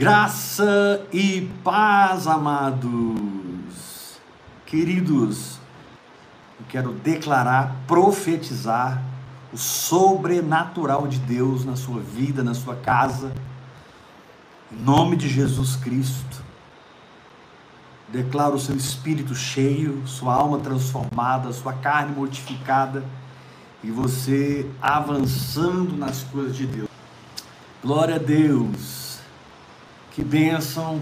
Graça e paz, amados, queridos, eu quero declarar, profetizar o sobrenatural de Deus na sua vida, na sua casa, em nome de Jesus Cristo. Declaro o seu espírito cheio, sua alma transformada, sua carne mortificada e você avançando nas coisas de Deus. Glória a Deus. Que bênção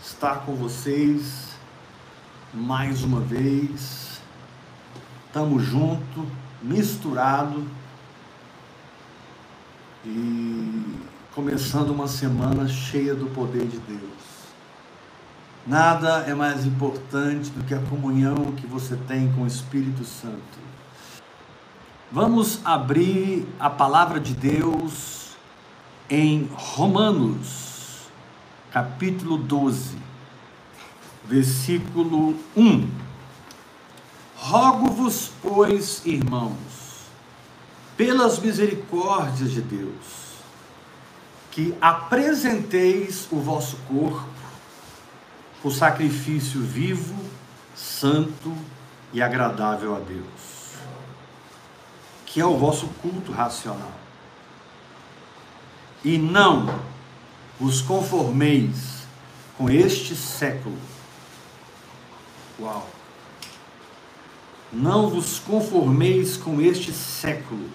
estar com vocês mais uma vez. Estamos junto, misturado e começando uma semana cheia do poder de Deus. Nada é mais importante do que a comunhão que você tem com o Espírito Santo. Vamos abrir a palavra de Deus em Romanos capítulo 12, versículo 1. Rogo-vos, pois, irmãos, pelas misericórdias de Deus, que apresenteis o vosso corpo o sacrifício vivo, santo e agradável a Deus, que é o vosso culto racional. E não vos conformeis com este século. Uau! Não vos conformeis com este século,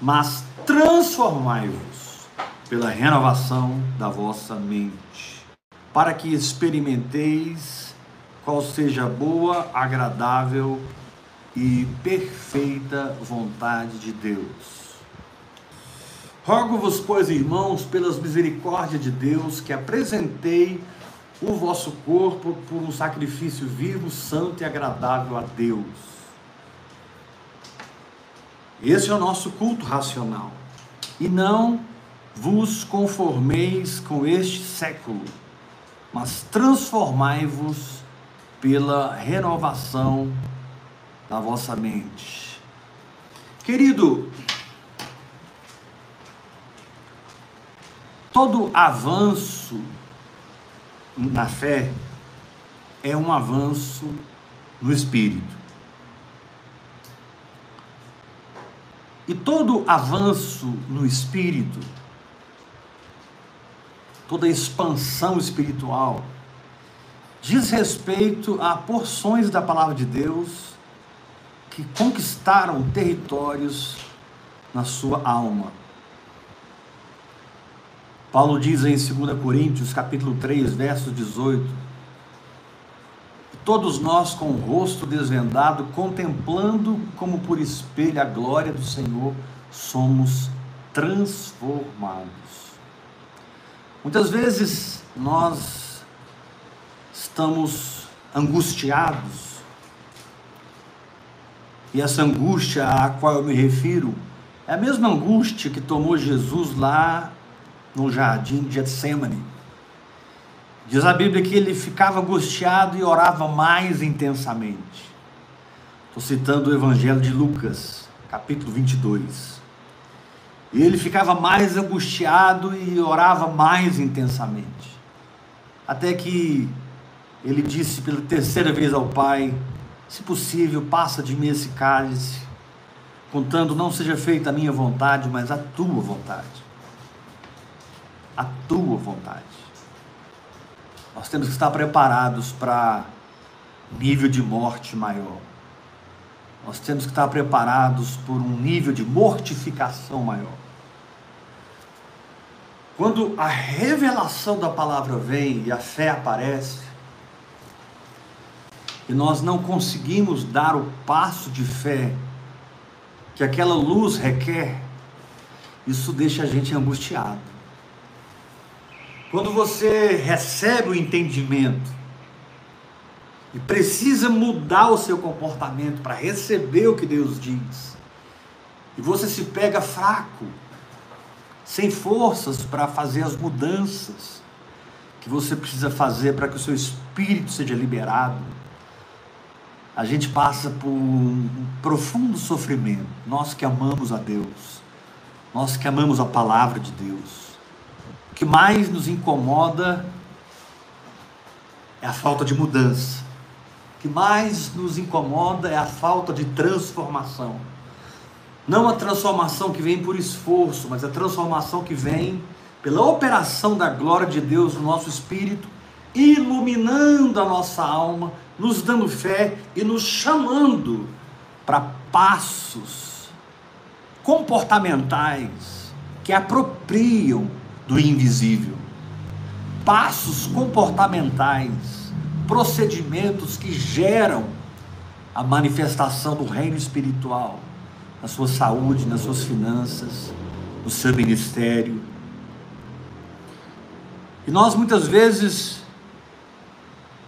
mas transformai-vos pela renovação da vossa mente, para que experimenteis qual seja a boa, agradável e perfeita vontade de Deus. Rogo-vos, pois, irmãos, pelas misericórdias de Deus, que apresentei o vosso corpo por um sacrifício vivo, santo e agradável a Deus. Esse é o nosso culto racional. E não vos conformeis com este século, mas transformai-vos pela renovação da vossa mente. Querido, Todo avanço na fé é um avanço no espírito. E todo avanço no espírito, toda expansão espiritual, diz respeito a porções da palavra de Deus que conquistaram territórios na sua alma. Paulo diz em 2 Coríntios, capítulo 3, verso 18: Todos nós com o rosto desvendado, contemplando como por espelho a glória do Senhor, somos transformados. Muitas vezes nós estamos angustiados, e essa angústia a qual eu me refiro é a mesma angústia que tomou Jesus lá no jardim de Getsemane. Diz a Bíblia que ele ficava angustiado e orava mais intensamente. Estou citando o Evangelho de Lucas, capítulo 22. E ele ficava mais angustiado e orava mais intensamente. Até que ele disse pela terceira vez ao Pai: Se possível, passa de mim esse cálice, contando não seja feita a minha vontade, mas a tua vontade a tua vontade. Nós temos que estar preparados para nível de morte maior. Nós temos que estar preparados por um nível de mortificação maior. Quando a revelação da palavra vem e a fé aparece, e nós não conseguimos dar o passo de fé que aquela luz requer, isso deixa a gente angustiado. Quando você recebe o entendimento e precisa mudar o seu comportamento para receber o que Deus diz, e você se pega fraco, sem forças para fazer as mudanças que você precisa fazer para que o seu espírito seja liberado, a gente passa por um profundo sofrimento. Nós que amamos a Deus, nós que amamos a palavra de Deus, que mais nos incomoda é a falta de mudança. O que mais nos incomoda é a falta de transformação. Não a transformação que vem por esforço, mas a transformação que vem pela operação da glória de Deus no nosso espírito, iluminando a nossa alma, nos dando fé e nos chamando para passos comportamentais que apropriam do invisível. Passos comportamentais, procedimentos que geram a manifestação do reino espiritual na sua saúde, nas suas finanças, no seu ministério. E nós muitas vezes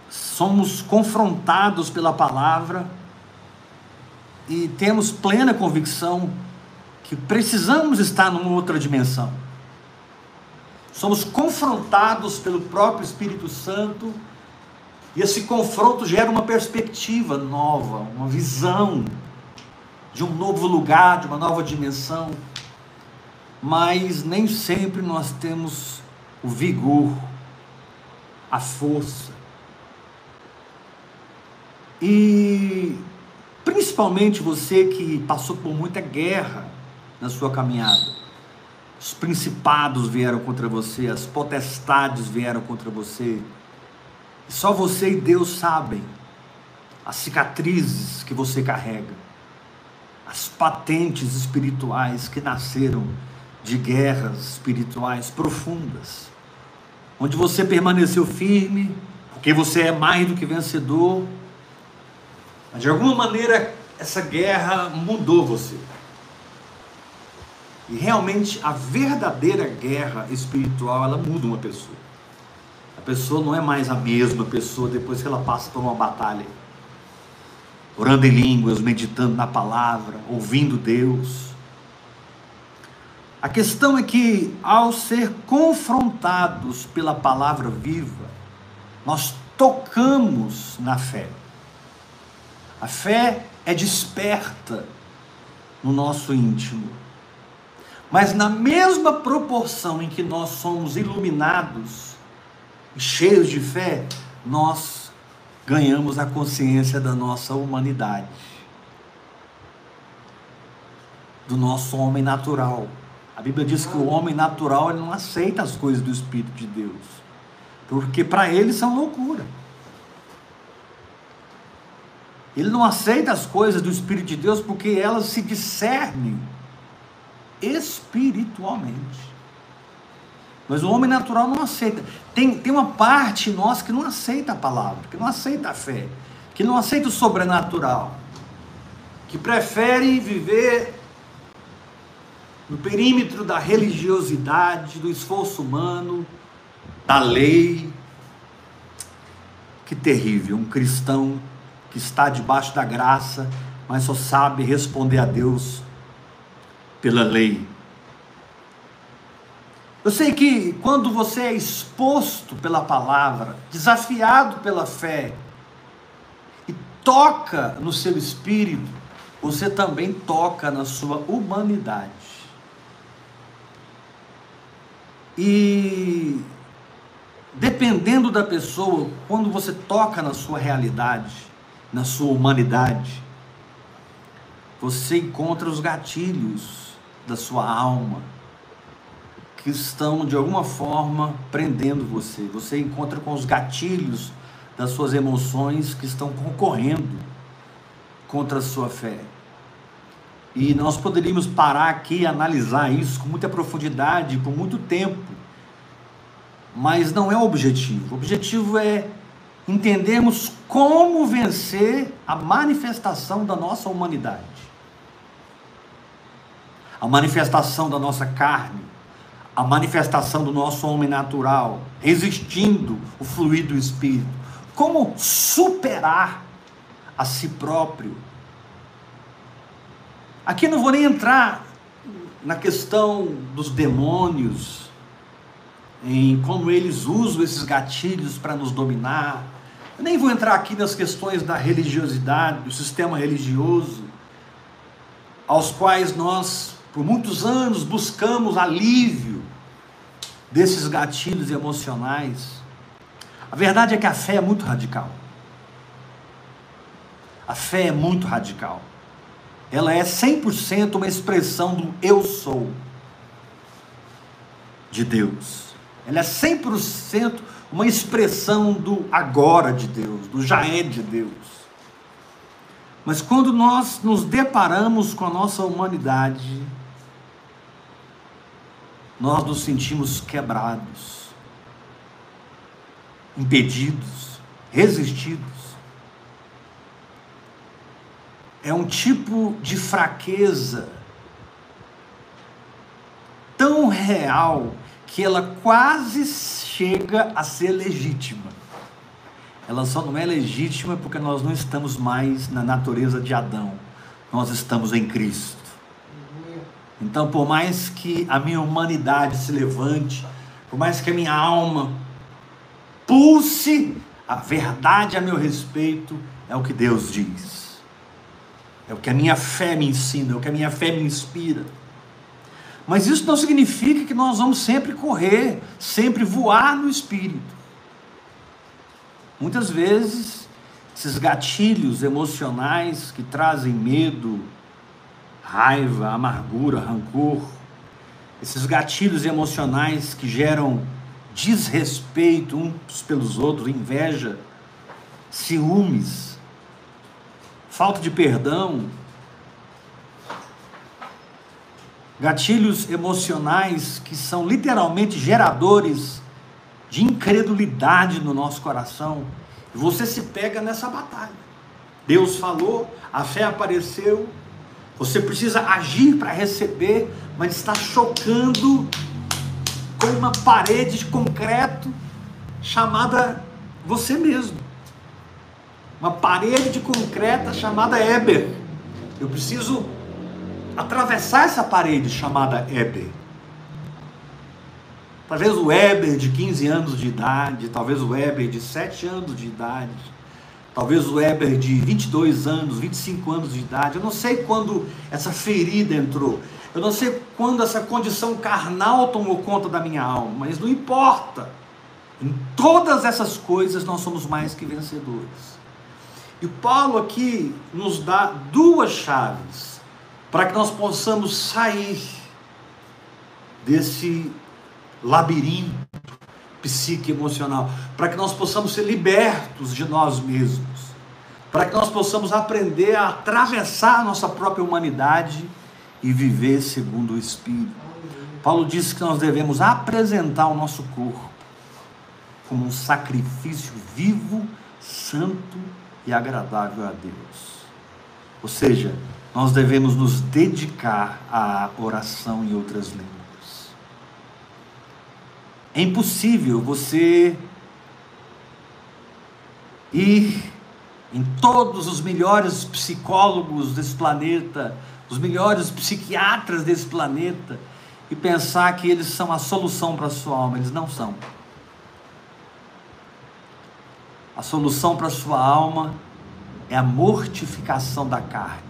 somos confrontados pela palavra e temos plena convicção que precisamos estar numa outra dimensão. Somos confrontados pelo próprio Espírito Santo e esse confronto gera uma perspectiva nova, uma visão de um novo lugar, de uma nova dimensão. Mas nem sempre nós temos o vigor, a força. E Principalmente você que passou por muita guerra na sua caminhada. Os principados vieram contra você, as potestades vieram contra você. E só você e Deus sabem as cicatrizes que você carrega, as patentes espirituais que nasceram de guerras espirituais profundas, onde você permaneceu firme, porque você é mais do que vencedor mas de alguma maneira essa guerra mudou você. E realmente a verdadeira guerra espiritual, ela muda uma pessoa. A pessoa não é mais a mesma pessoa depois que ela passa por uma batalha. Orando em línguas, meditando na palavra, ouvindo Deus. A questão é que ao ser confrontados pela palavra viva, nós tocamos na fé. A fé é desperta no nosso íntimo. Mas na mesma proporção em que nós somos iluminados e cheios de fé, nós ganhamos a consciência da nossa humanidade, do nosso homem natural. A Bíblia diz que o homem natural ele não aceita as coisas do Espírito de Deus, porque para ele são loucura. Ele não aceita as coisas do Espírito de Deus porque elas se discernem espiritualmente. Mas o homem natural não aceita. Tem, tem uma parte nossa que não aceita a palavra, que não aceita a fé, que não aceita o sobrenatural, que prefere viver no perímetro da religiosidade, do esforço humano, da lei. Que terrível, um cristão que está debaixo da graça, mas só sabe responder a Deus pela lei. Eu sei que quando você é exposto pela palavra, desafiado pela fé, e toca no seu espírito, você também toca na sua humanidade. E dependendo da pessoa, quando você toca na sua realidade, na sua humanidade, você encontra os gatilhos da sua alma que estão de alguma forma prendendo você. Você encontra com os gatilhos das suas emoções que estão concorrendo contra a sua fé. E nós poderíamos parar aqui e analisar isso com muita profundidade, por muito tempo. Mas não é o objetivo. O objetivo é entendemos como vencer a manifestação da nossa humanidade, a manifestação da nossa carne, a manifestação do nosso homem natural, resistindo o fluir do Espírito. Como superar a si próprio. Aqui não vou nem entrar na questão dos demônios, em como eles usam esses gatilhos para nos dominar, eu nem vou entrar aqui nas questões da religiosidade, do sistema religioso, aos quais nós, por muitos anos, buscamos alívio desses gatilhos emocionais, a verdade é que a fé é muito radical. A fé é muito radical. Ela é 100% uma expressão do eu sou de Deus. Ela é 100% uma expressão do agora de Deus, do já é de Deus. Mas quando nós nos deparamos com a nossa humanidade, nós nos sentimos quebrados, impedidos, resistidos. É um tipo de fraqueza tão real que ela quase chega a ser legítima. Ela só não é legítima porque nós não estamos mais na natureza de Adão, nós estamos em Cristo. Então, por mais que a minha humanidade se levante, por mais que a minha alma pulse, a verdade a meu respeito é o que Deus diz. É o que a minha fé me ensina, é o que a minha fé me inspira. Mas isso não significa que nós vamos sempre correr, sempre voar no espírito. Muitas vezes, esses gatilhos emocionais que trazem medo, raiva, amargura, rancor, esses gatilhos emocionais que geram desrespeito uns pelos outros, inveja, ciúmes, falta de perdão, gatilhos emocionais que são literalmente geradores de incredulidade no nosso coração. Você se pega nessa batalha. Deus falou, a fé apareceu, você precisa agir para receber, mas está chocando com uma parede de concreto chamada você mesmo. Uma parede de concreto chamada Eber. Eu preciso atravessar essa parede chamada Eber. Talvez o Eber de 15 anos de idade, talvez o Eber de 7 anos de idade, talvez o Eber de 22 anos, 25 anos de idade. Eu não sei quando essa ferida entrou. Eu não sei quando essa condição carnal tomou conta da minha alma, mas não importa. Em todas essas coisas nós somos mais que vencedores. E Paulo aqui nos dá duas chaves para que nós possamos sair desse labirinto psique emocional, para que nós possamos ser libertos de nós mesmos, para que nós possamos aprender a atravessar a nossa própria humanidade e viver segundo o Espírito. Paulo disse que nós devemos apresentar o nosso corpo como um sacrifício vivo, santo e agradável a Deus. Ou seja, nós devemos nos dedicar à oração em outras línguas. É impossível você ir em todos os melhores psicólogos desse planeta, os melhores psiquiatras desse planeta, e pensar que eles são a solução para a sua alma. Eles não são. A solução para a sua alma é a mortificação da carne.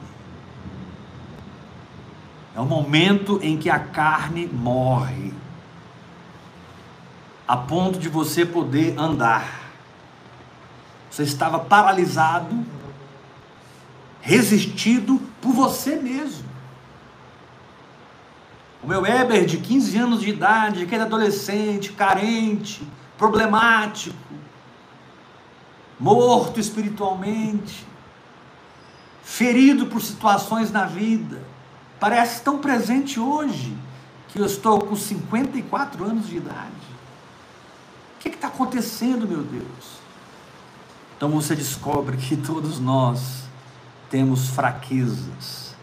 É o momento em que a carne morre, a ponto de você poder andar. Você estava paralisado, resistido por você mesmo. O meu Weber, de 15 anos de idade, aquele adolescente, carente, problemático, morto espiritualmente, ferido por situações na vida, parece tão presente hoje que eu estou com 54 anos de idade. Que está acontecendo, meu Deus? Então você descobre que todos nós temos fraquezas,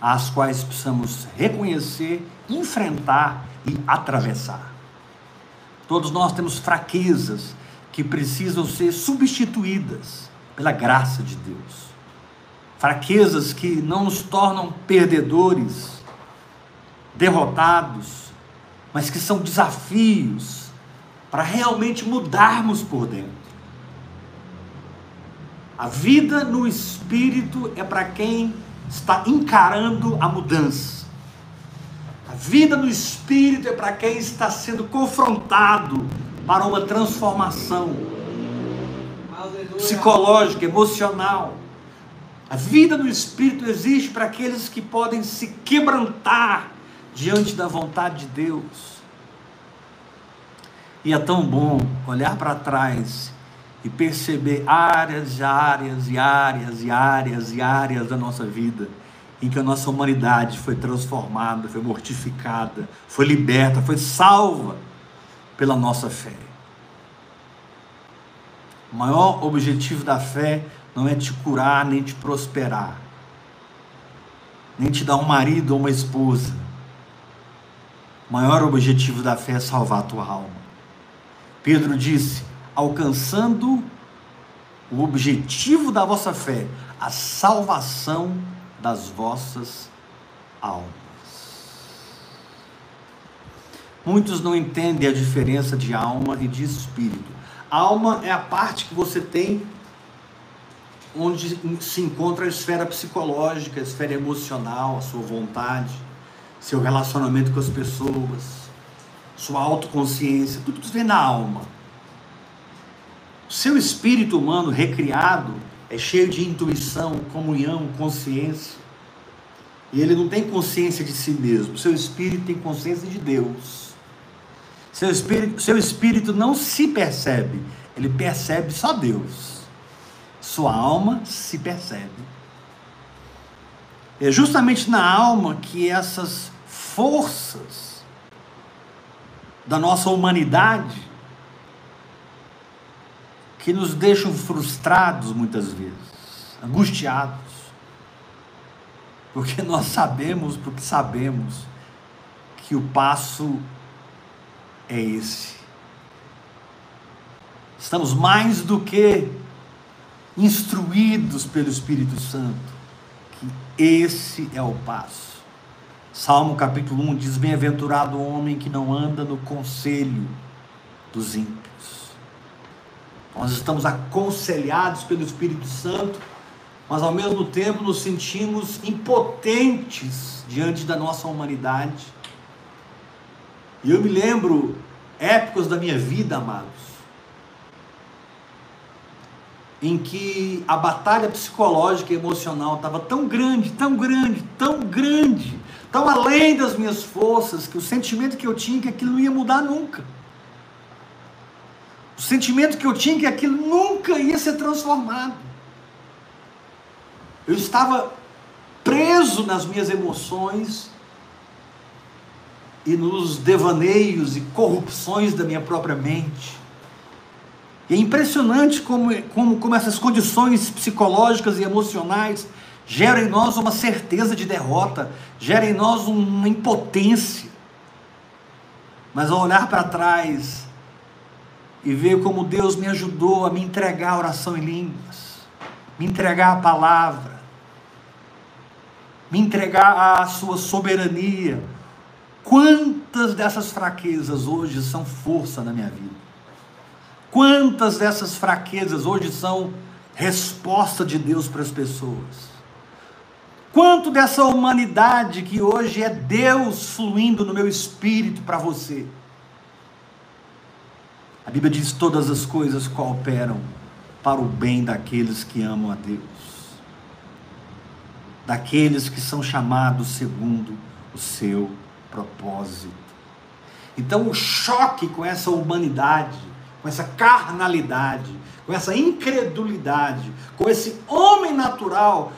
as quais precisamos reconhecer, enfrentar e atravessar. Todos nós temos fraquezas que precisam ser substituídas pela graça de Deus fraquezas que não nos tornam perdedores, derrotados, mas que são desafios para realmente mudarmos por dentro. A vida no espírito é para quem está encarando a mudança. A vida no espírito é para quem está sendo confrontado para uma transformação psicológica, emocional. A vida no espírito existe para aqueles que podem se quebrantar diante da vontade de Deus. E é tão bom olhar para trás e perceber áreas e áreas e áreas e áreas e áreas da nossa vida em que a nossa humanidade foi transformada, foi mortificada, foi liberta, foi salva pela nossa fé. O maior objetivo da fé não é te curar nem te prosperar, nem te dar um marido ou uma esposa. O maior objetivo da fé é salvar a tua alma. Pedro disse: alcançando o objetivo da vossa fé, a salvação das vossas almas. Muitos não entendem a diferença de alma e de espírito. Alma é a parte que você tem onde se encontra a esfera psicológica, a esfera emocional, a sua vontade, seu relacionamento com as pessoas, sua autoconsciência, tudo isso vem na alma. Seu espírito humano recriado é cheio de intuição, comunhão, consciência. E ele não tem consciência de si mesmo. Seu espírito tem consciência de Deus. Seu espírito, seu espírito não se percebe, ele percebe só Deus. Sua alma se percebe. É justamente na alma que essas forças da nossa humanidade que nos deixam frustrados muitas vezes, angustiados, porque nós sabemos, porque sabemos que o passo é esse. Estamos mais do que instruídos pelo Espírito Santo, que esse é o passo. Salmo capítulo 1 diz: Bem-aventurado o homem que não anda no conselho dos ímpios nós estamos aconselhados pelo Espírito Santo, mas ao mesmo tempo nos sentimos impotentes diante da nossa humanidade. E eu me lembro épocas da minha vida, amados, em que a batalha psicológica e emocional estava tão grande, tão grande, tão grande, tão além das minhas forças, que o sentimento que eu tinha é que aquilo não ia mudar nunca. O sentimento que eu tinha é que aquilo nunca ia ser transformado. Eu estava preso nas minhas emoções e nos devaneios e corrupções da minha própria mente. E é impressionante como, como, como essas condições psicológicas e emocionais geram em nós uma certeza de derrota, geram em nós uma impotência. Mas ao olhar para trás, e ver como Deus me ajudou a me entregar a oração em línguas, me entregar a palavra, me entregar à sua soberania. Quantas dessas fraquezas hoje são força na minha vida? Quantas dessas fraquezas hoje são resposta de Deus para as pessoas? Quanto dessa humanidade que hoje é Deus fluindo no meu espírito para você? A Bíblia diz: todas as coisas cooperam para o bem daqueles que amam a Deus, daqueles que são chamados segundo o seu propósito. Então, o choque com essa humanidade, com essa carnalidade, com essa incredulidade, com esse homem natural,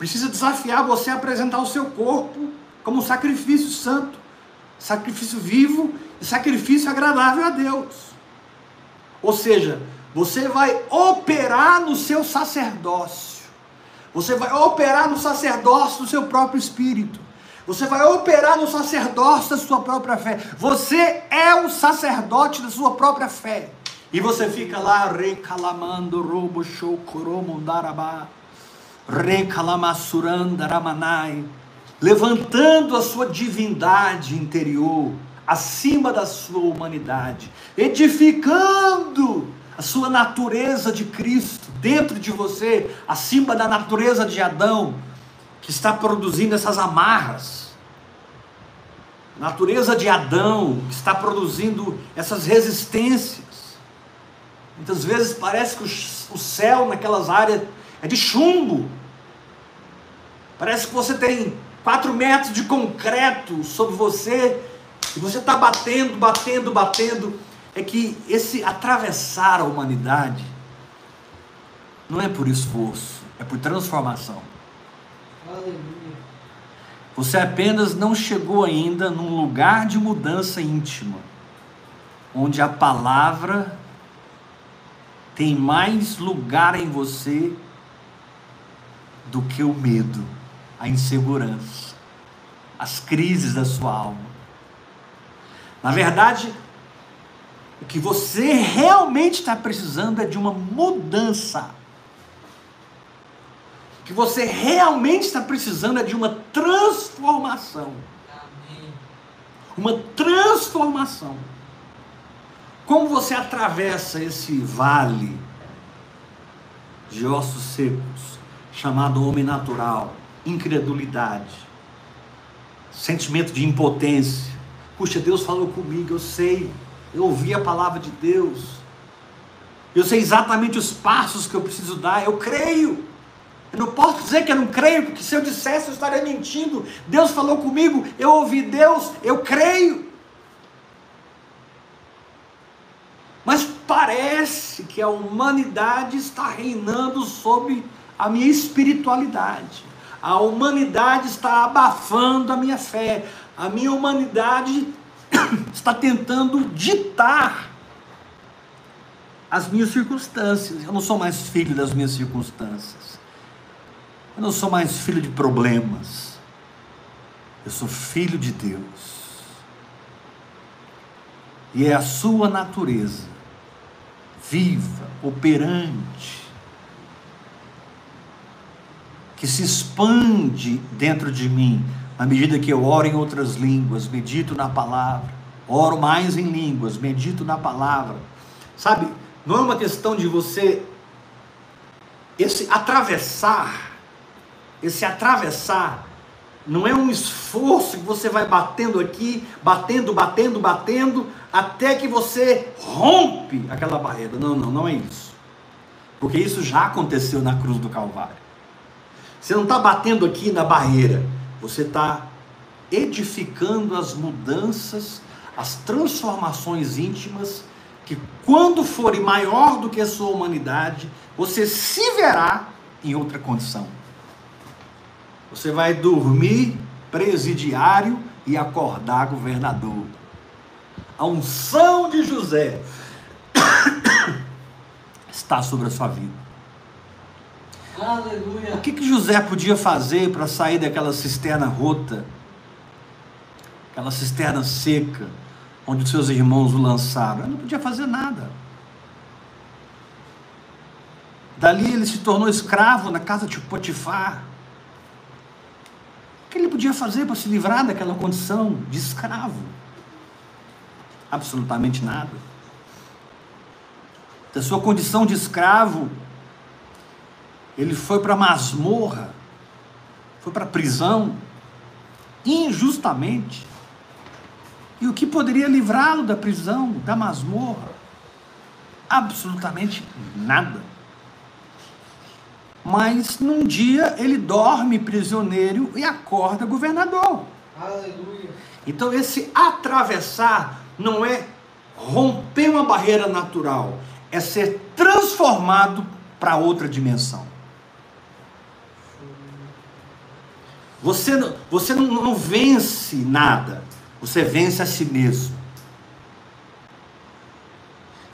precisa desafiar você a apresentar o seu corpo como um sacrifício santo, sacrifício vivo sacrifício agradável a Deus. Ou seja, você vai operar no seu sacerdócio. Você vai operar no sacerdócio do seu próprio espírito. Você vai operar no sacerdócio da sua própria fé. Você é o sacerdote da sua própria fé. E você fica lá recalamando, robo, show, coromo, darabá, recalamassuranda, ramanai, levantando a sua divindade interior acima da sua humanidade, edificando a sua natureza de Cristo dentro de você, acima da natureza de Adão, que está produzindo essas amarras. natureza de Adão que está produzindo essas resistências. Muitas vezes parece que o céu naquelas áreas é de chumbo. Parece que você tem quatro metros de concreto sobre você e você está batendo, batendo, batendo. É que esse atravessar a humanidade não é por esforço, é por transformação. Aleluia. Você apenas não chegou ainda num lugar de mudança íntima, onde a palavra tem mais lugar em você do que o medo, a insegurança, as crises da sua alma. Na verdade, o que você realmente está precisando é de uma mudança que você realmente está precisando é de uma transformação. Uma transformação. Como você atravessa esse vale de ossos secos, chamado homem natural, incredulidade, sentimento de impotência. Puxa, Deus falou comigo, eu sei, eu ouvi a palavra de Deus, eu sei exatamente os passos que eu preciso dar, eu creio. Eu não posso dizer que eu não creio, porque se eu dissesse eu estaria mentindo. Deus falou comigo, eu ouvi Deus, eu creio. Mas parece que a humanidade está reinando sobre a minha espiritualidade. A humanidade está abafando a minha fé. A minha humanidade está tentando ditar as minhas circunstâncias. Eu não sou mais filho das minhas circunstâncias. Eu não sou mais filho de problemas. Eu sou filho de Deus. E é a sua natureza, viva, operante, que se expande dentro de mim, à medida que eu oro em outras línguas, medito na palavra, oro mais em línguas, medito na palavra. Sabe, não é uma questão de você esse atravessar esse atravessar não é um esforço que você vai batendo aqui, batendo, batendo, batendo, até que você rompe aquela barreira. Não, não, não é isso. Porque isso já aconteceu na cruz do Calvário. Você não está batendo aqui na barreira, você está edificando as mudanças, as transformações íntimas, que quando forem maior do que a sua humanidade, você se verá em outra condição. Você vai dormir presidiário e acordar governador. A unção de José está sobre a sua vida. Aleluia. O que, que José podia fazer para sair daquela cisterna rota, aquela cisterna seca, onde seus irmãos o lançaram? Ele não podia fazer nada. Dali ele se tornou escravo na casa de Potifar. O que ele podia fazer para se livrar daquela condição de escravo? Absolutamente nada. Da sua condição de escravo, ele foi para a masmorra, foi para a prisão, injustamente. E o que poderia livrá-lo da prisão, da masmorra? Absolutamente nada. Mas num dia ele dorme prisioneiro e acorda governador. Aleluia. Então esse atravessar não é romper uma barreira natural, é ser transformado para outra dimensão. Você, você não, não vence nada, você vence a si mesmo.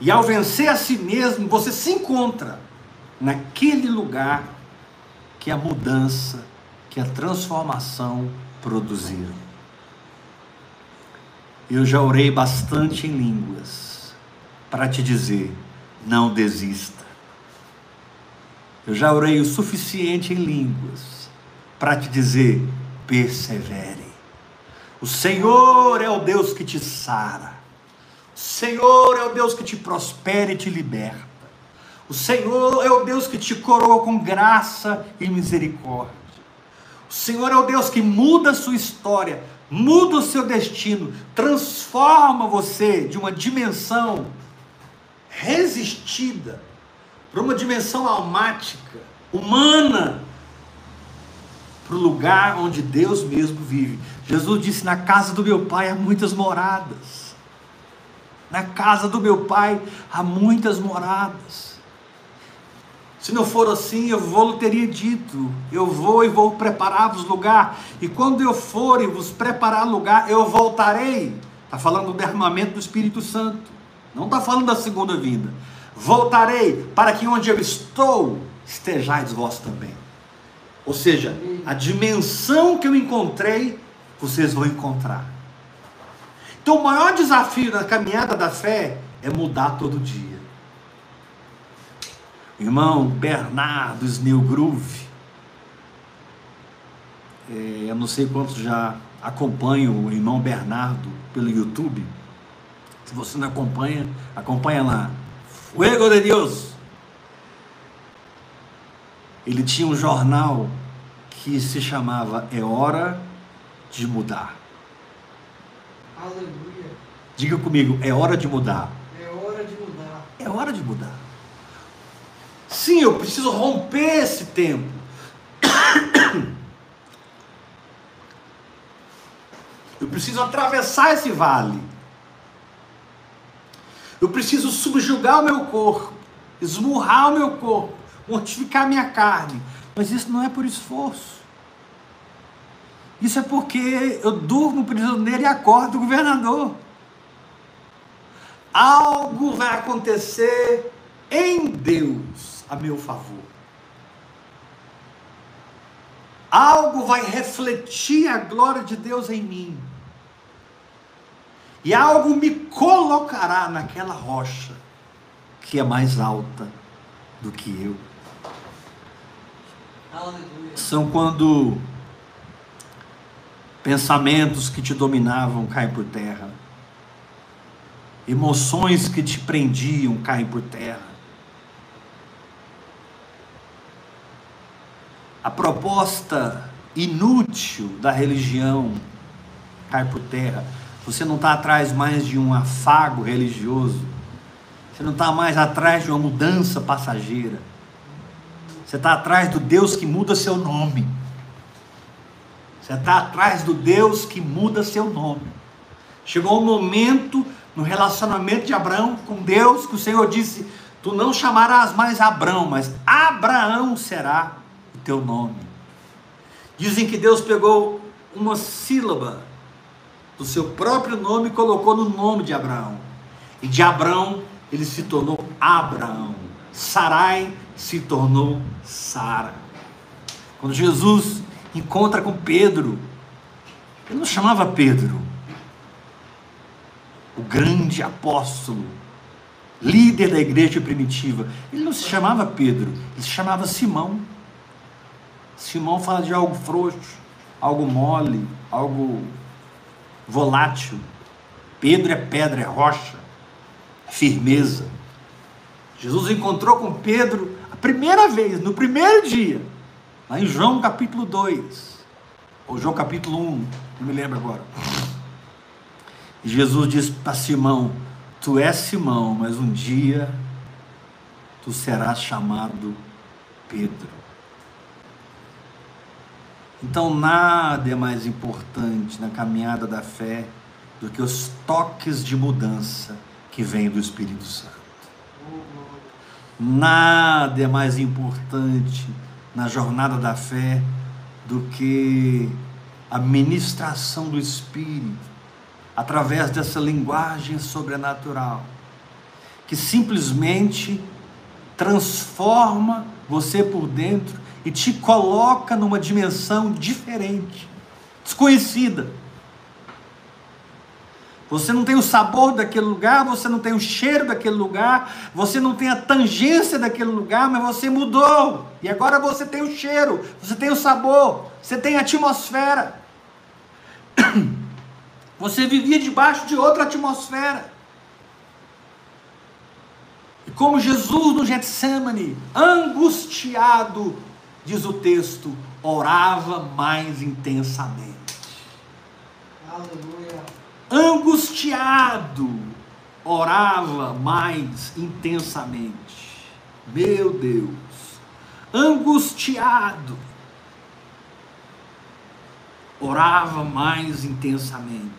E ao vencer a si mesmo, você se encontra naquele lugar que a mudança, que a transformação produziram. Eu já orei bastante em línguas para te dizer: não desista. Eu já orei o suficiente em línguas para te dizer: persevere. O Senhor é o Deus que te sara. O Senhor é o Deus que te prospera e te liberta. O Senhor é o Deus que te coroa com graça e misericórdia. O Senhor é o Deus que muda a sua história muda o seu destino, transforma você de uma dimensão resistida para uma dimensão almática, humana, para o lugar onde Deus mesmo vive. Jesus disse: Na casa do meu pai há muitas moradas. Na casa do meu pai há muitas moradas. Se não for assim, eu vou, teria dito, eu vou e vou preparar-vos lugar, e quando eu for e vos preparar lugar, eu voltarei. Está falando do derramamento do Espírito Santo, não está falando da segunda vinda. Voltarei para que onde eu estou, estejais vós também. Ou seja, a dimensão que eu encontrei, vocês vão encontrar. Então, o maior desafio na caminhada da fé é mudar todo dia irmão Bernardo Snellgrove. É, eu não sei quantos já acompanham o irmão Bernardo pelo YouTube. Se você não acompanha, acompanha lá. Fuego de Deus. Ele tinha um jornal que se chamava É Hora de Mudar. Aleluia. Diga comigo, é hora de mudar. É hora de mudar. É hora de mudar. Sim, eu preciso romper esse tempo. Eu preciso atravessar esse vale. Eu preciso subjugar o meu corpo, esmurrar o meu corpo, mortificar a minha carne. Mas isso não é por esforço. Isso é porque eu durmo prisioneiro e acordo governador. Algo vai acontecer em Deus a meu favor. Algo vai refletir a glória de Deus em mim. E algo me colocará naquela rocha que é mais alta do que eu. Aleluia. São quando pensamentos que te dominavam caem por terra, emoções que te prendiam caem por terra, a proposta inútil da religião cai por terra. Você não está atrás mais de um afago religioso. Você não está mais atrás de uma mudança passageira. Você está atrás do Deus que muda seu nome. Você está atrás do Deus que muda seu nome. Chegou um momento no relacionamento de Abraão com Deus que o Senhor disse: Tu não chamarás mais Abraão, mas Abraão será teu nome. Dizem que Deus pegou uma sílaba do seu próprio nome e colocou no nome de Abraão. E de Abraão ele se tornou Abraão. Sarai se tornou Sara. Quando Jesus encontra com Pedro, ele não chamava Pedro, o grande apóstolo, líder da igreja primitiva. Ele não se chamava Pedro, ele se chamava Simão. Simão fala de algo frouxo, algo mole, algo volátil. Pedro é pedra, é rocha, é firmeza. Jesus encontrou com Pedro a primeira vez, no primeiro dia, lá em João capítulo 2, ou João capítulo 1, não me lembro agora. Jesus disse para Simão: Tu és Simão, mas um dia tu serás chamado Pedro. Então, nada é mais importante na caminhada da fé do que os toques de mudança que vêm do Espírito Santo. Nada é mais importante na jornada da fé do que a ministração do Espírito através dessa linguagem sobrenatural que simplesmente transforma você por dentro e te coloca numa dimensão diferente, desconhecida. Você não tem o sabor daquele lugar, você não tem o cheiro daquele lugar, você não tem a tangência daquele lugar, mas você mudou. E agora você tem o cheiro, você tem o sabor, você tem a atmosfera. Você vivia debaixo de outra atmosfera. E como Jesus no Getsemane, angustiado, diz o texto, orava mais intensamente. Aleluia. Angustiado, orava mais intensamente. Meu Deus, angustiado, orava mais intensamente.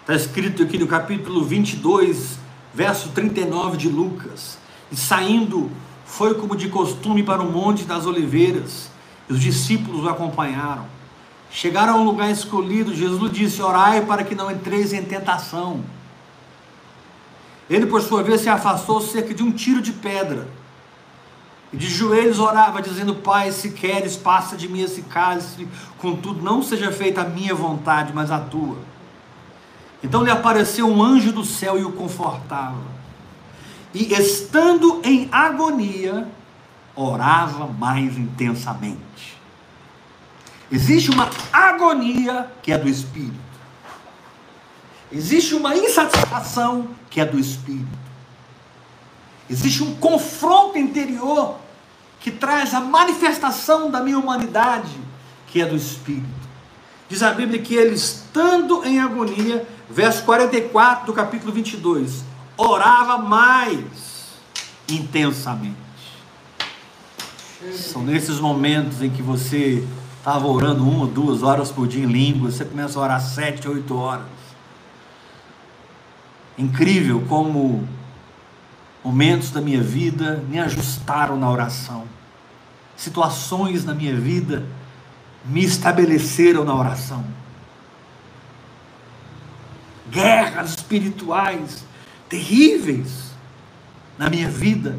Está escrito aqui no capítulo 22, verso 39 de Lucas: E saindo, foi como de costume para o Monte das Oliveiras, e os discípulos o acompanharam. Chegaram a um lugar escolhido, Jesus disse: Orai para que não entreis em tentação. Ele, por sua vez, se afastou cerca de um tiro de pedra. E de joelhos orava, dizendo: Pai, se queres, passa de mim esse cálice, contudo, não seja feita a minha vontade, mas a tua. Então lhe apareceu um anjo do céu e o confortava. E estando em agonia, orava mais intensamente. Existe uma agonia que é do espírito. Existe uma insatisfação que é do espírito. Existe um confronto interior que traz a manifestação da minha humanidade, que é do espírito. Diz a Bíblia que ele, estando em agonia, verso 44 do capítulo 22, orava mais intensamente. São nesses momentos em que você estava orando uma, duas horas por dia em língua, você começa a orar sete, oito horas. Incrível como momentos da minha vida me ajustaram na oração, situações na minha vida me estabeleceram na oração. Guerras espirituais terríveis na minha vida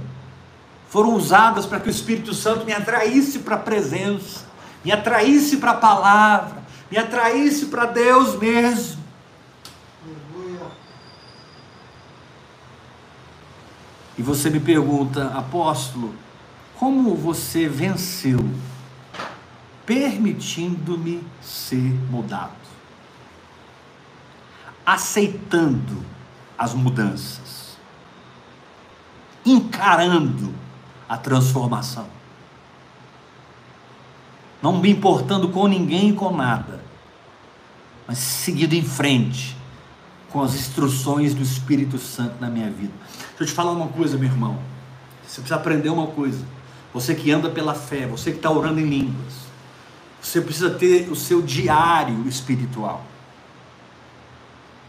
foram usadas para que o Espírito Santo me atraísse para a presença, me atraísse para a palavra, me atraísse para Deus mesmo. E você me pergunta, apóstolo, como você venceu permitindo-me ser mudado? Aceitando as mudanças, encarando a transformação, não me importando com ninguém e com nada, mas seguindo em frente com as instruções do Espírito Santo na minha vida. Deixa eu te falar uma coisa, meu irmão. Você precisa aprender uma coisa. Você que anda pela fé, você que está orando em línguas, você precisa ter o seu diário espiritual.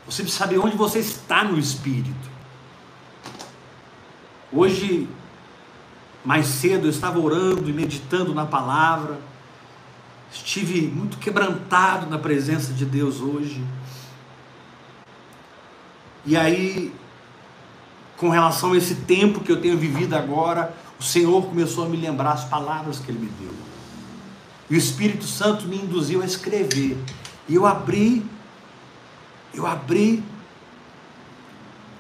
Você precisa saber onde você está no espírito. Hoje, mais cedo, eu estava orando e meditando na palavra. Estive muito quebrantado na presença de Deus hoje. E aí, com relação a esse tempo que eu tenho vivido agora, o Senhor começou a me lembrar as palavras que Ele me deu. E o Espírito Santo me induziu a escrever. E eu abri, eu abri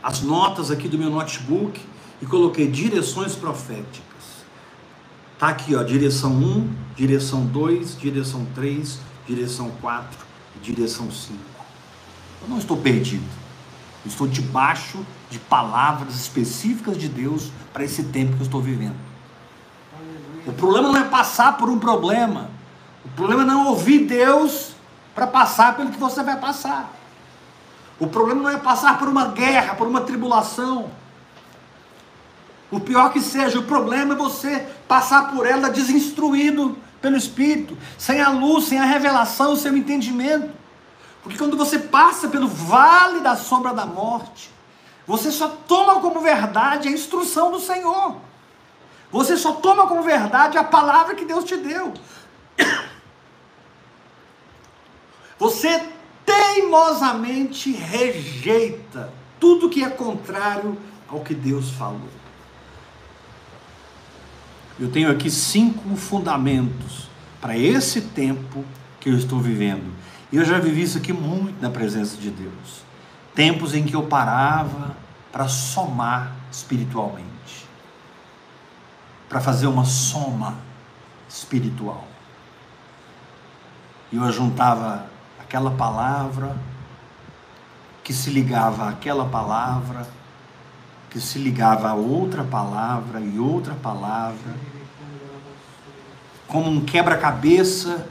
as notas aqui do meu notebook e coloquei direções proféticas. Tá aqui, ó, direção 1, direção 2, direção 3, direção 4 e direção 5. Eu não estou perdido. Eu estou debaixo de palavras específicas de Deus para esse tempo que eu estou vivendo. O problema não é passar por um problema. O problema é não ouvir Deus para passar pelo que você vai passar. O problema não é passar por uma guerra, por uma tribulação. O pior que seja, o problema é você passar por ela desinstruído pelo Espírito, sem a luz, sem a revelação, sem o entendimento. Porque quando você passa pelo vale da sombra da morte, você só toma como verdade a instrução do Senhor. Você só toma como verdade a palavra que Deus te deu. Você teimosamente rejeita tudo que é contrário ao que Deus falou. Eu tenho aqui cinco fundamentos para esse tempo que eu estou vivendo. E eu já vivi isso aqui muito na presença de Deus. Tempos em que eu parava para somar espiritualmente, para fazer uma soma espiritual. E eu juntava aquela palavra que se ligava àquela palavra, que se ligava a outra palavra e outra palavra, como um quebra-cabeça,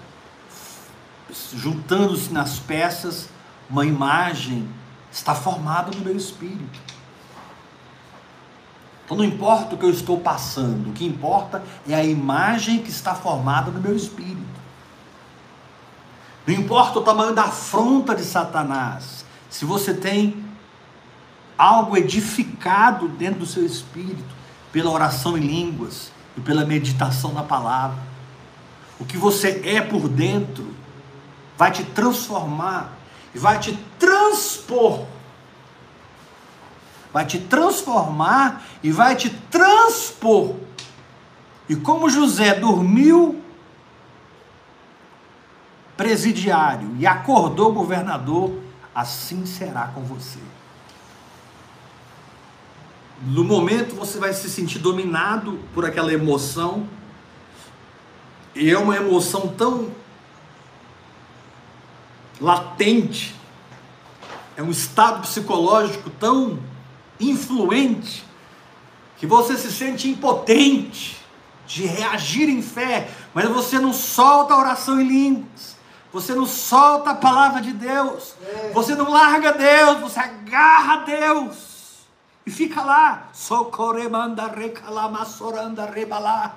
juntando-se nas peças, uma imagem está formada no meu espírito. Então não importa o que eu estou passando, o que importa é a imagem que está formada no meu espírito. Não importa o tamanho da afronta de Satanás, se você tem algo edificado dentro do seu espírito, pela oração em línguas e pela meditação na palavra, o que você é por dentro vai te transformar e vai te transpor. Vai te transformar e vai te transpor. E como José dormiu presidiário e acordou governador, assim será com você. No momento você vai se sentir dominado por aquela emoção, e é uma emoção tão latente, é um estado psicológico tão influente, que você se sente impotente de reagir em fé, mas você não solta a oração em línguas, você não solta a palavra de Deus, é. você não larga Deus, você agarra Deus e fica lá, socorremanda recalamassoranda rebalá,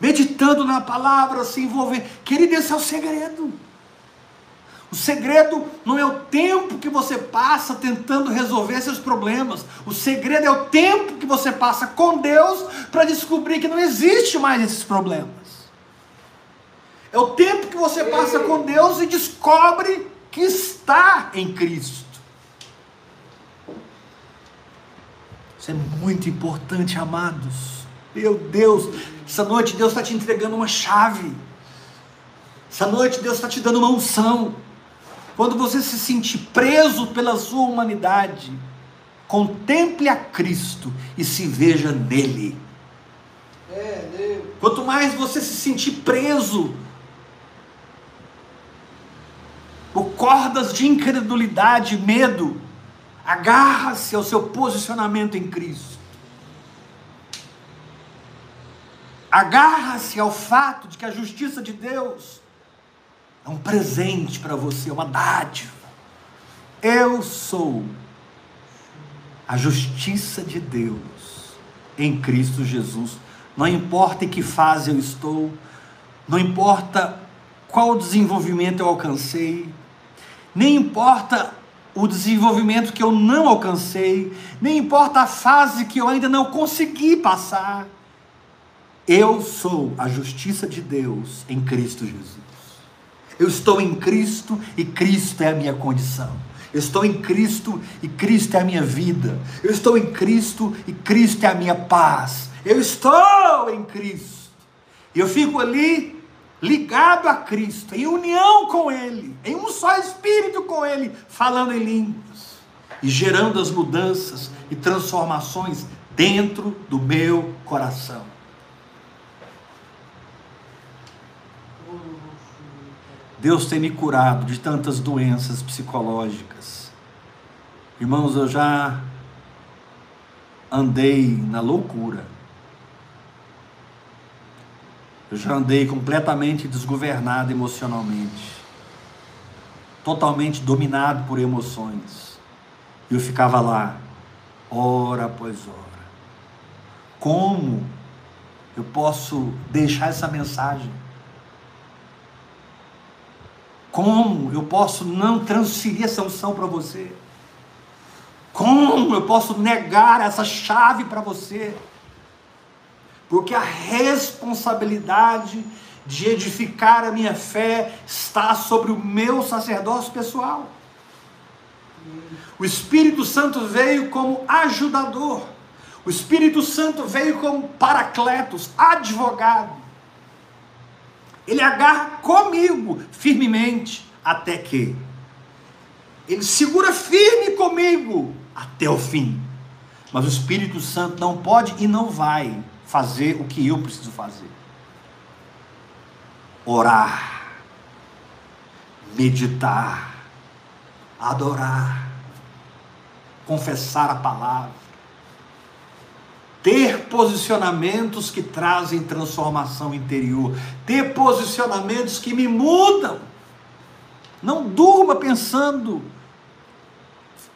meditando na palavra, se envolvendo. Querido, esse é o segredo. O segredo não é o tempo que você passa tentando resolver seus problemas. O segredo é o tempo que você passa com Deus para descobrir que não existe mais esses problemas. É o tempo que você passa com Deus e descobre que está em Cristo. Isso é muito importante, amados. Meu Deus, essa noite Deus está te entregando uma chave. Essa noite Deus está te dando uma unção. Quando você se sentir preso pela sua humanidade, contemple a Cristo e se veja nele. É, Quanto mais você se sentir preso por cordas de incredulidade, medo, Agarra-se ao seu posicionamento em Cristo. Agarra-se ao fato de que a justiça de Deus é um presente para você, uma dádiva. Eu sou a justiça de Deus em Cristo Jesus. Não importa em que fase eu estou, não importa qual desenvolvimento eu alcancei, nem importa o desenvolvimento que eu não alcancei, nem importa a fase que eu ainda não consegui passar. Eu sou a justiça de Deus em Cristo Jesus. Eu estou em Cristo e Cristo é a minha condição. Eu estou em Cristo e Cristo é a minha vida. Eu estou em Cristo e Cristo é a minha paz. Eu estou em Cristo. Eu fico ali ligado a Cristo, em união com Ele, em um só espírito com Ele, falando em línguas e gerando as mudanças e transformações dentro do meu coração. Deus tem me curado de tantas doenças psicológicas. Irmãos, eu já andei na loucura eu já andei completamente desgovernado emocionalmente, totalmente dominado por emoções. E eu ficava lá, hora após hora. Como eu posso deixar essa mensagem? Como eu posso não transferir essa unção para você? Como eu posso negar essa chave para você? Porque a responsabilidade de edificar a minha fé está sobre o meu sacerdócio pessoal. O Espírito Santo veio como ajudador, o Espírito Santo veio como paracletos, advogado. Ele agarra comigo firmemente até que ele segura firme comigo até o fim. Mas o Espírito Santo não pode e não vai fazer o que eu preciso fazer: orar, meditar, adorar, confessar a palavra, ter posicionamentos que trazem transformação interior, ter posicionamentos que me mudam. Não durma pensando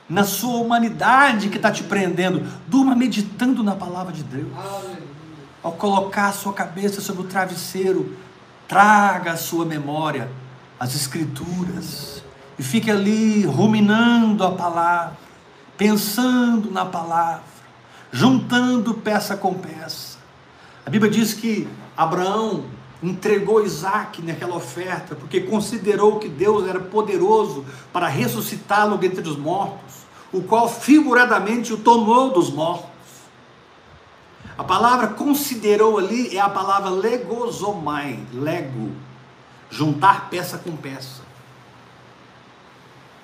na sua humanidade que está te prendendo. Durma meditando na palavra de Deus. Aleluia. Ao colocar sua cabeça sobre o travesseiro, traga a sua memória as Escrituras e fique ali ruminando a palavra, pensando na palavra, juntando peça com peça. A Bíblia diz que Abraão entregou Isaac naquela oferta, porque considerou que Deus era poderoso para ressuscitá-lo dentre os mortos, o qual figuradamente o tomou dos mortos. A palavra considerou ali é a palavra legosomai, lego, juntar peça com peça.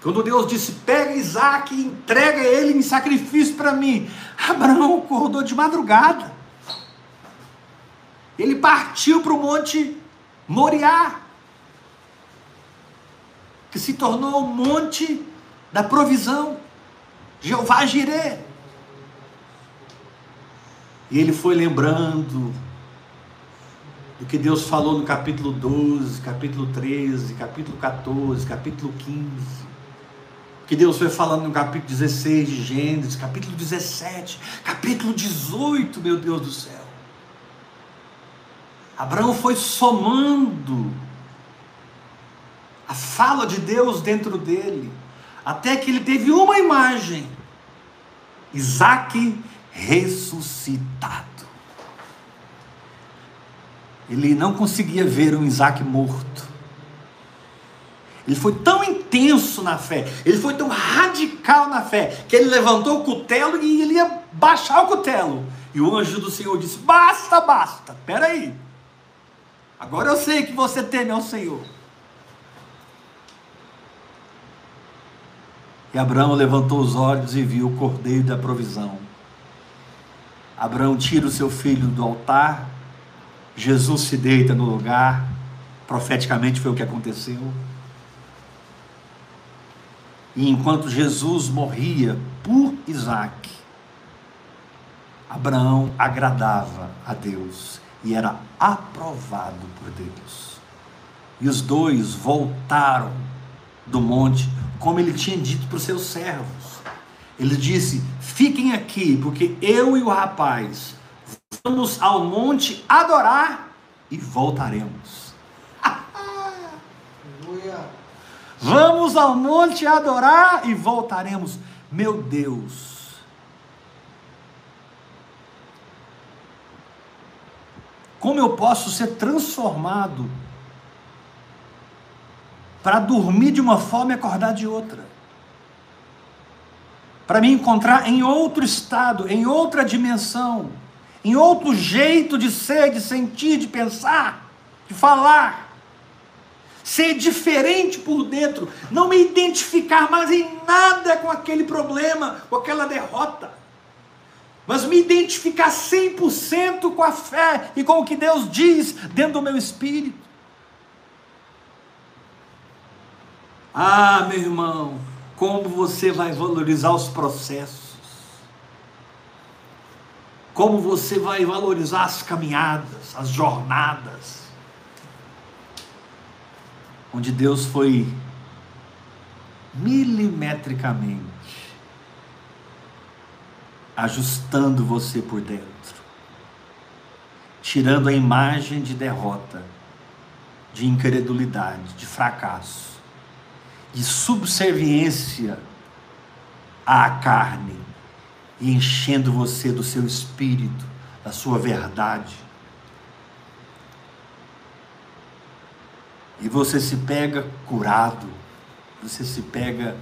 Quando Deus disse: pega Isaac e entrega ele em sacrifício para mim, Abraão acordou de madrugada. Ele partiu para o monte Moriá, que se tornou o monte da provisão. Jeová Jireh. E ele foi lembrando do que Deus falou no capítulo 12, capítulo 13, capítulo 14, capítulo 15. Que Deus foi falando no capítulo 16 de Gênesis, capítulo 17, capítulo 18, meu Deus do céu. Abraão foi somando a fala de Deus dentro dele, até que ele teve uma imagem: Isaac ressuscitado. Ele não conseguia ver um Isaac morto. Ele foi tão intenso na fé, ele foi tão radical na fé, que ele levantou o cutelo e ele ia baixar o cutelo. E o anjo do Senhor disse: Basta, basta, peraí. Agora eu sei que você teme ao Senhor. E Abraão levantou os olhos e viu o cordeiro da provisão. Abraão tira o seu filho do altar, Jesus se deita no lugar, profeticamente foi o que aconteceu. E enquanto Jesus morria por Isaac, Abraão agradava a Deus e era aprovado por Deus. E os dois voltaram do monte, como ele tinha dito para os seus servos. Ele disse: Fiquem aqui, porque eu e o rapaz vamos ao monte adorar e voltaremos. Vamos ao monte adorar e voltaremos. Meu Deus. Como eu posso ser transformado para dormir de uma forma e acordar de outra? Para me encontrar em outro estado, em outra dimensão, em outro jeito de ser, de sentir, de pensar, de falar ser diferente por dentro, não me identificar mais em nada com aquele problema, com aquela derrota, mas me identificar 100% com a fé e com o que Deus diz dentro do meu espírito. Ah, meu irmão, como você vai valorizar os processos? Como você vai valorizar as caminhadas, as jornadas? onde Deus foi milimetricamente ajustando você por dentro, tirando a imagem de derrota, de incredulidade, de fracasso, de subserviência à carne e enchendo você do seu espírito, da sua verdade E você se pega curado, você se pega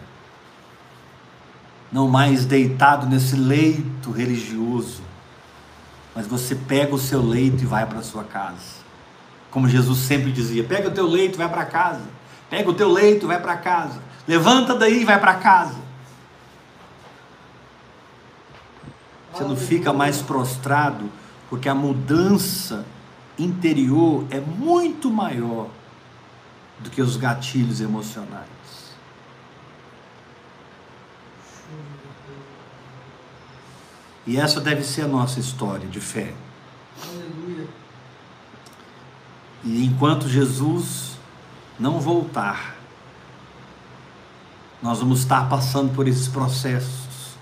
não mais deitado nesse leito religioso, mas você pega o seu leito e vai para sua casa. Como Jesus sempre dizia: pega o teu leito e vai para casa. Pega o teu leito vai para casa. Levanta daí e vai para casa. Você não fica mais prostrado, porque a mudança interior é muito maior do que os gatilhos emocionais. E essa deve ser a nossa história de fé. Aleluia. E enquanto Jesus não voltar, nós vamos estar passando por esses processos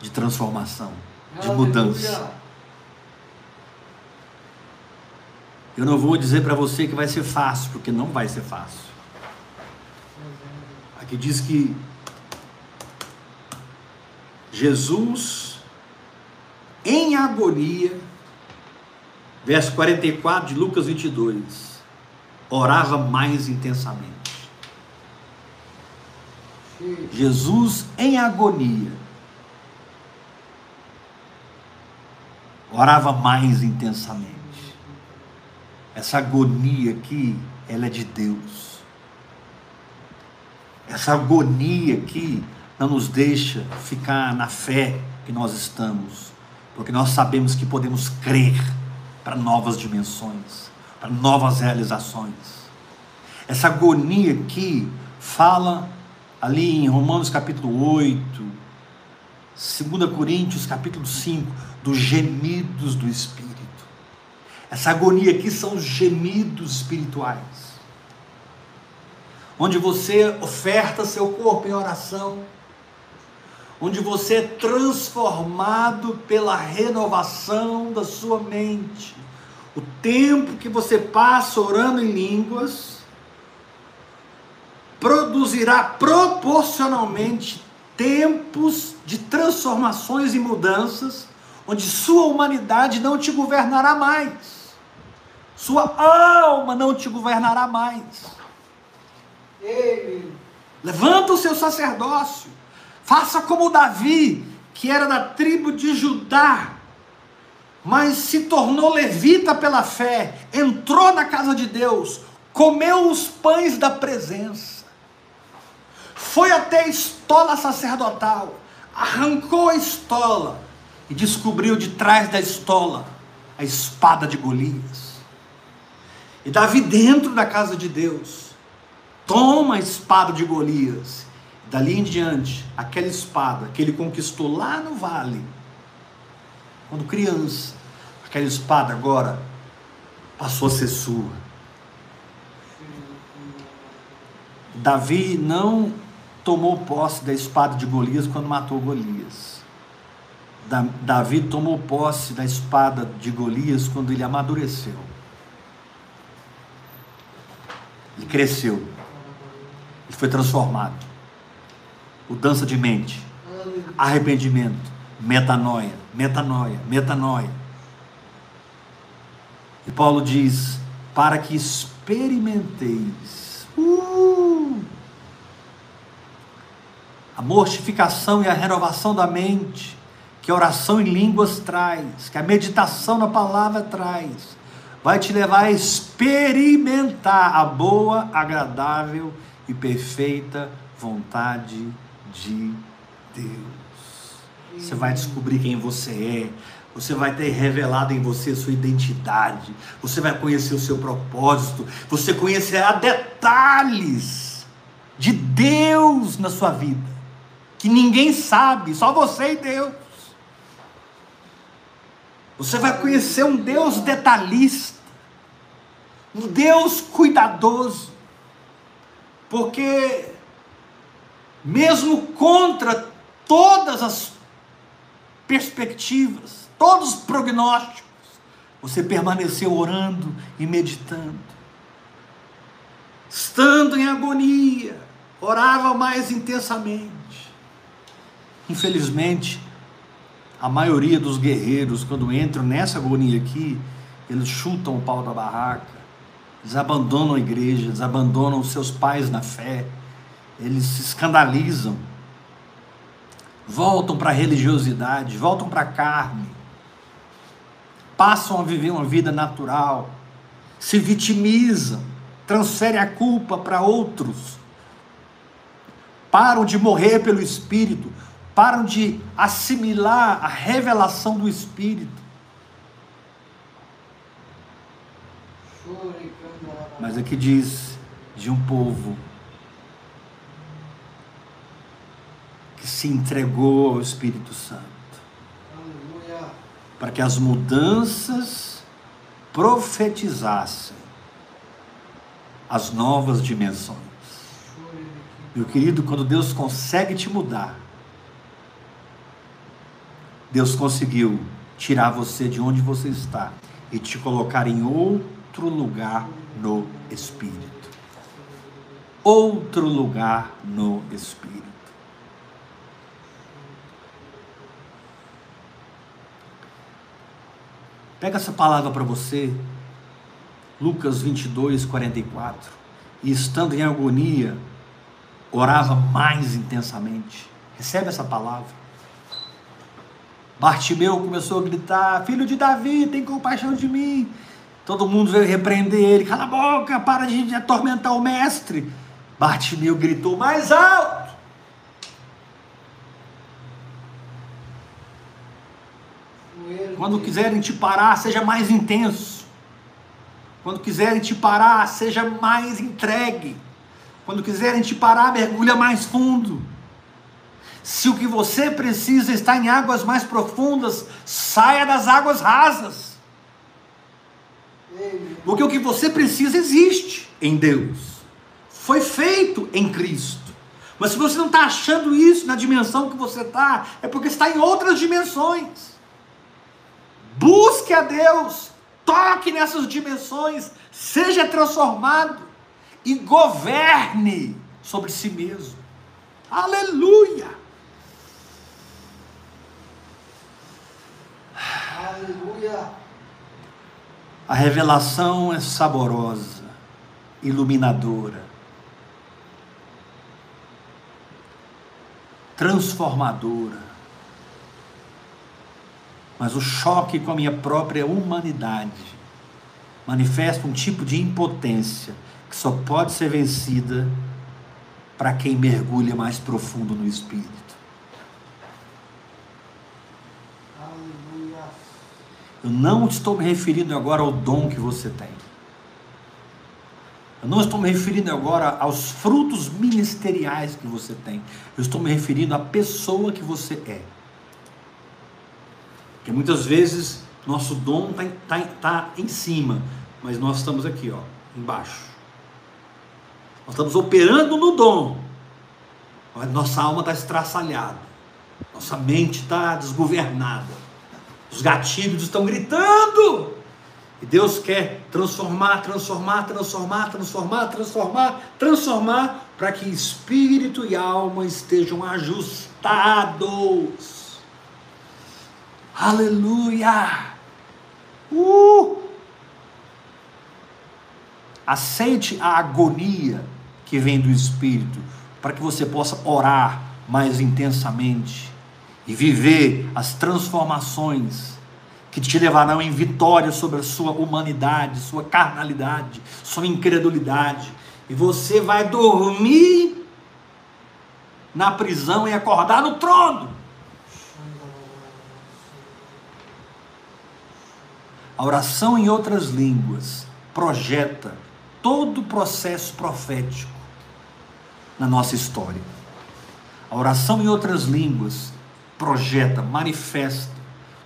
de transformação, de mudança. Eu não vou dizer para você que vai ser fácil, porque não vai ser fácil. Aqui diz que Jesus, em agonia, verso 44 de Lucas 22, orava mais intensamente. Jesus, em agonia, orava mais intensamente. Essa agonia aqui, ela é de Deus. Essa agonia aqui não nos deixa ficar na fé que nós estamos, porque nós sabemos que podemos crer para novas dimensões, para novas realizações. Essa agonia aqui fala ali em Romanos capítulo 8, 2 Coríntios capítulo 5, dos gemidos do Espírito. Essa agonia aqui são os gemidos espirituais. Onde você oferta seu corpo em oração, onde você é transformado pela renovação da sua mente. O tempo que você passa orando em línguas produzirá proporcionalmente tempos de transformações e mudanças, onde sua humanidade não te governará mais sua alma não te governará mais. Levanta o seu sacerdócio. Faça como Davi, que era da tribo de Judá, mas se tornou levita pela fé, entrou na casa de Deus, comeu os pães da presença, foi até a estola sacerdotal, arrancou a estola e descobriu de trás da estola a espada de Golias. E Davi, dentro da casa de Deus, toma a espada de Golias. Dali em diante, aquela espada que ele conquistou lá no vale, quando criança, aquela espada agora passou a ser sua. Davi não tomou posse da espada de Golias quando matou Golias. Davi tomou posse da espada de Golias quando ele amadureceu. Ele cresceu. Ele foi transformado. Mudança de mente. Arrependimento. Metanoia. Metanoia. Metanoia. E Paulo diz: para que experimenteis uh, a mortificação e a renovação da mente, que a oração em línguas traz, que a meditação na palavra traz, vai te levar a experimentar a boa, agradável e perfeita vontade de Deus. Você vai descobrir quem você é, você vai ter revelado em você a sua identidade, você vai conhecer o seu propósito, você conhecerá detalhes de Deus na sua vida, que ninguém sabe, só você e Deus. Você vai conhecer um Deus detalhista, um Deus cuidadoso, porque, mesmo contra todas as perspectivas, todos os prognósticos, você permaneceu orando e meditando, estando em agonia, orava mais intensamente. Infelizmente, a maioria dos guerreiros, quando entram nessa agonia aqui, eles chutam o pau da barraca, eles abandonam a igreja, eles abandonam seus pais na fé, eles se escandalizam, voltam para a religiosidade, voltam para a carne, passam a viver uma vida natural, se vitimizam, transferem a culpa para outros, param de morrer pelo Espírito, param de assimilar a revelação do Espírito. Mas aqui diz de um povo se entregou ao Espírito Santo para que as mudanças profetizassem as novas dimensões. Meu querido, quando Deus consegue te mudar, Deus conseguiu tirar você de onde você está e te colocar em outro lugar no Espírito. Outro lugar no Espírito. Pega essa palavra para você, Lucas 22, 44. E estando em agonia, orava mais intensamente. Recebe essa palavra. Bartimeu começou a gritar: Filho de Davi, tem compaixão de mim. Todo mundo veio repreender ele: Cala a boca, para de atormentar o mestre. Bartimeu gritou mais alto. Quando quiserem te parar, seja mais intenso. Quando quiserem te parar, seja mais entregue. Quando quiserem te parar, mergulha mais fundo. Se o que você precisa está em águas mais profundas, saia das águas rasas. Porque o que você precisa existe em Deus. Foi feito em Cristo. Mas se você não está achando isso na dimensão que você está, é porque está em outras dimensões. Busque a Deus, toque nessas dimensões, seja transformado e governe sobre si mesmo. Aleluia! Aleluia. A revelação é saborosa, iluminadora, transformadora. Mas o choque com a minha própria humanidade manifesta um tipo de impotência que só pode ser vencida para quem mergulha mais profundo no espírito. Eu não estou me referindo agora ao dom que você tem. Eu não estou me referindo agora aos frutos ministeriais que você tem. Eu estou me referindo à pessoa que você é. Porque muitas vezes nosso dom está tá, tá em cima, mas nós estamos aqui, ó, embaixo. Nós estamos operando no dom, mas nossa alma está estraçalhada, nossa mente está desgovernada. Os gatilhos estão gritando. E Deus quer transformar, transformar, transformar, transformar, transformar, transformar, para que espírito e alma estejam ajustados. Aleluia! Uh! Aceite a agonia que vem do espírito, para que você possa orar mais intensamente e viver as transformações que te levarão em vitória sobre a sua humanidade, sua carnalidade, sua incredulidade. E você vai dormir na prisão e acordar no trono. A oração em outras línguas projeta todo o processo profético na nossa história. A oração em outras línguas projeta, manifesta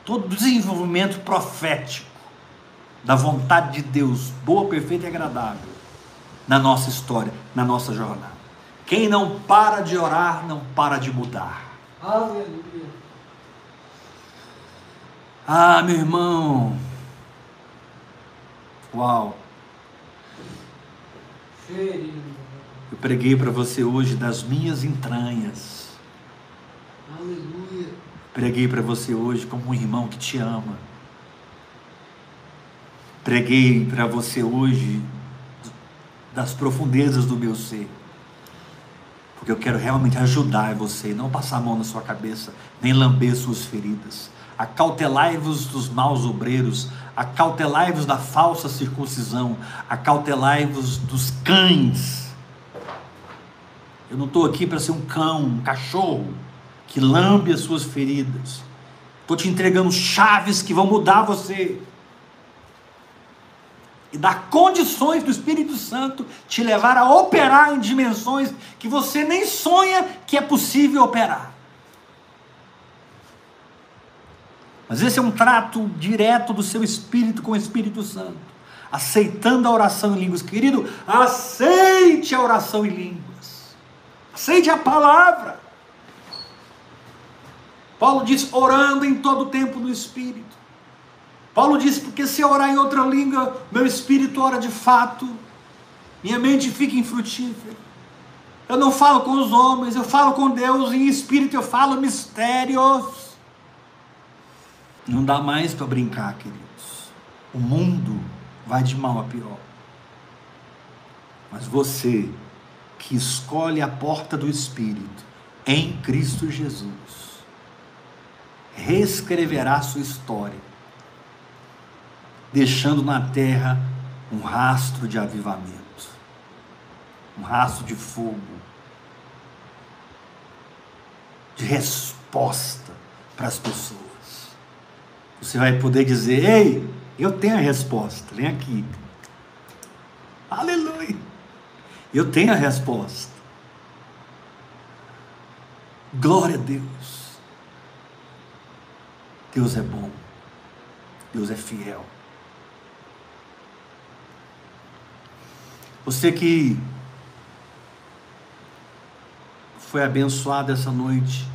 todo o desenvolvimento profético da vontade de Deus, boa, perfeita e agradável, na nossa história, na nossa jornada. Quem não para de orar, não para de mudar. Aleluia. Ah, meu irmão. Uau. Eu preguei para você hoje das minhas entranhas. Aleluia. Preguei para você hoje como um irmão que te ama. Preguei para você hoje das profundezas do meu ser. Porque eu quero realmente ajudar você, não passar a mão na sua cabeça, nem lamber suas feridas. Acautelai-vos dos maus obreiros, acautelai-vos da falsa circuncisão, acautelai-vos dos cães. Eu não estou aqui para ser um cão, um cachorro que lambe as suas feridas. Estou te entregando chaves que vão mudar você. E dar condições do Espírito Santo te levar a operar em dimensões que você nem sonha que é possível operar. Mas esse é um trato direto do seu espírito com o Espírito Santo. Aceitando a oração em línguas. Querido, aceite a oração em línguas. Aceite a palavra. Paulo diz: orando em todo o tempo no Espírito. Paulo diz: porque se eu orar em outra língua, meu espírito ora de fato, minha mente fica infrutífera. Eu não falo com os homens, eu falo com Deus, em espírito eu falo mistérios. Não dá mais para brincar, queridos. O mundo vai de mal a pior. Mas você que escolhe a porta do Espírito em Cristo Jesus, reescreverá sua história, deixando na terra um rastro de avivamento, um rastro de fogo, de resposta para as pessoas. Você vai poder dizer: Ei, eu tenho a resposta, vem aqui. Aleluia! Eu tenho a resposta. Glória a Deus. Deus é bom. Deus é fiel. Você que foi abençoado essa noite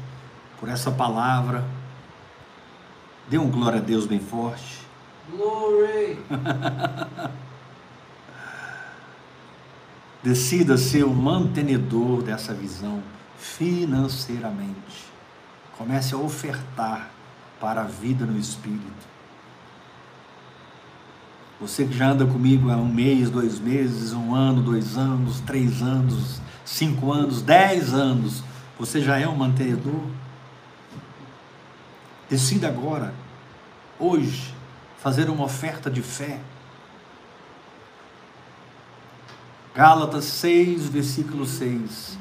por essa palavra, dê um glória a Deus bem forte. Glory. Decida ser o mantenedor dessa visão financeiramente. Comece a ofertar para a vida no Espírito. Você que já anda comigo há um mês, dois meses, um ano, dois anos, três anos, cinco anos, dez anos, você já é um mantenedor? Decida agora, hoje, fazer uma oferta de fé Gálatas 6, versículo 6.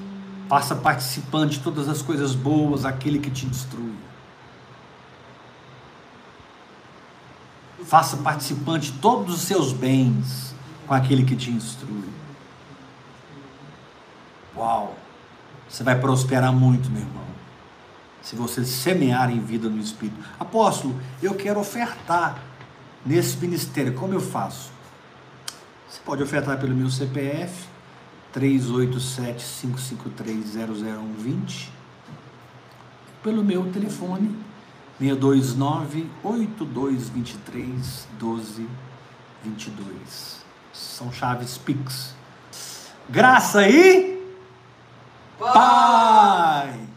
Faça participante de todas as coisas boas aquele que te instrui. Faça participante de todos os seus bens com aquele que te instrui. Uau! Você vai prosperar muito, meu irmão. Se você semear em vida no Espírito. Apóstolo, eu quero ofertar nesse ministério. Como eu faço? Você pode ofertar pelo meu CPF 387-553-00120, pelo meu telefone 629-8223-1222. São chaves Pix. Graça e Paz. paz.